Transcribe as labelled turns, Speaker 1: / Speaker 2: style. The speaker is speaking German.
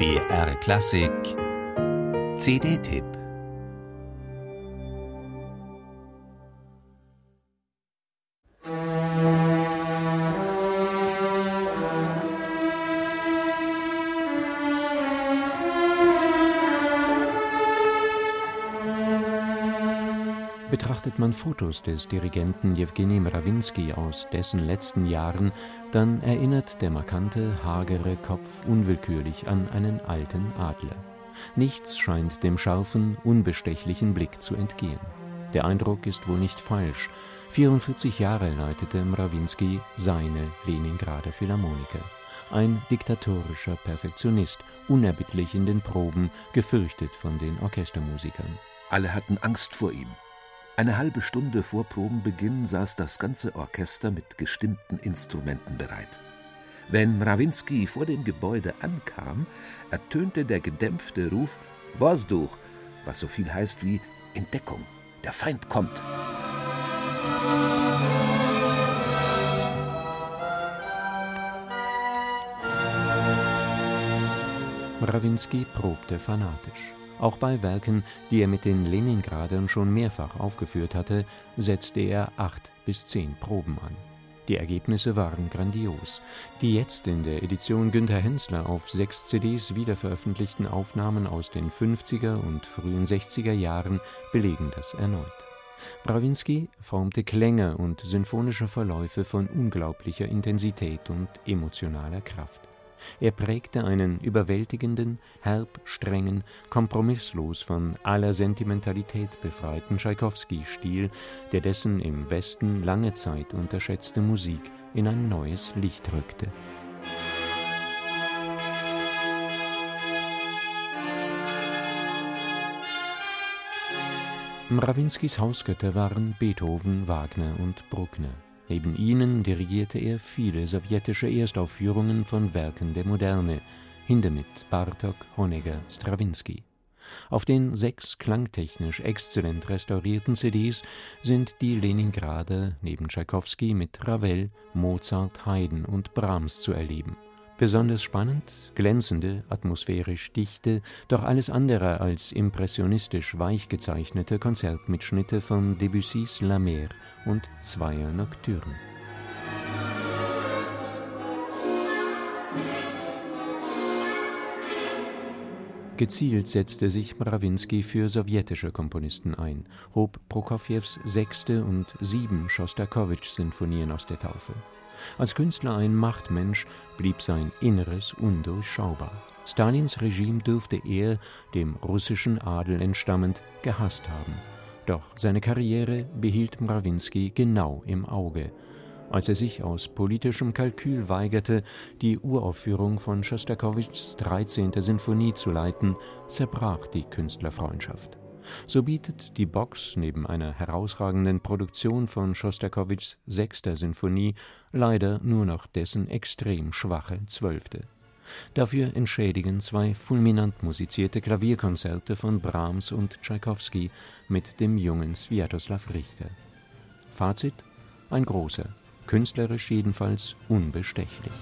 Speaker 1: BR Klassik. CD-Tipp Betrachtet man Fotos des Dirigenten Jewgeni Mrawinsky aus dessen letzten Jahren, dann erinnert der markante, hagere Kopf unwillkürlich an einen alten Adler. Nichts scheint dem scharfen, unbestechlichen Blick zu entgehen. Der Eindruck ist wohl nicht falsch. 44 Jahre leitete Mrawinsky seine Leningrader Philharmoniker. Ein diktatorischer Perfektionist, unerbittlich in den Proben, gefürchtet von den Orchestermusikern.
Speaker 2: Alle hatten Angst vor ihm. Eine halbe Stunde vor Probenbeginn saß das ganze Orchester mit gestimmten Instrumenten bereit. Wenn Mrawinsky vor dem Gebäude ankam, ertönte der gedämpfte Ruf Vosduch, was so viel heißt wie Entdeckung, der Feind kommt.
Speaker 1: Mrawinsky probte fanatisch. Auch bei Werken, die er mit den Leningradern schon mehrfach aufgeführt hatte, setzte er acht bis zehn Proben an. Die Ergebnisse waren grandios. Die jetzt in der Edition Günter Hensler auf sechs CDs wiederveröffentlichten Aufnahmen aus den 50er und frühen 60er Jahren belegen das erneut. Brawinski formte Klänge und symphonische Verläufe von unglaublicher Intensität und emotionaler Kraft. Er prägte einen überwältigenden, herb strengen, kompromisslos von aller Sentimentalität befreiten Tschaikowski-Stil, der dessen im Westen lange Zeit unterschätzte Musik in ein neues Licht rückte. Mrawinskis Hausgötter waren Beethoven, Wagner und Bruckner. Neben ihnen dirigierte er viele sowjetische Erstaufführungen von Werken der Moderne Hindemith, Bartok, Honegger, Strawinski. Auf den sechs klangtechnisch exzellent restaurierten CDs sind die Leningrader neben Tschaikowski mit Ravel, Mozart, Haydn und Brahms zu erleben Besonders spannend, glänzende, atmosphärisch dichte, doch alles andere als impressionistisch weich gezeichnete Konzertmitschnitte von Debussys La Mer und zweier Nocturnen. Gezielt setzte sich Mrawinsky für sowjetische Komponisten ein, hob Prokofjews sechste und sieben Schostakowitsch-Sinfonien aus der Taufe. Als Künstler ein Machtmensch blieb sein Inneres undurchschaubar. Stalins Regime dürfte er, dem russischen Adel entstammend, gehasst haben. Doch seine Karriere behielt Mrawinsky genau im Auge. Als er sich aus politischem Kalkül weigerte, die Uraufführung von Schostakowitschs 13. Sinfonie zu leiten, zerbrach die Künstlerfreundschaft. So bietet die Box neben einer herausragenden Produktion von Schostakowitschs Sechster Sinfonie leider nur noch dessen extrem schwache Zwölfte. Dafür entschädigen zwei fulminant musizierte Klavierkonzerte von Brahms und Tschaikowski mit dem jungen Swiatoslaw Richter. Fazit: ein großer, künstlerisch jedenfalls unbestechlich.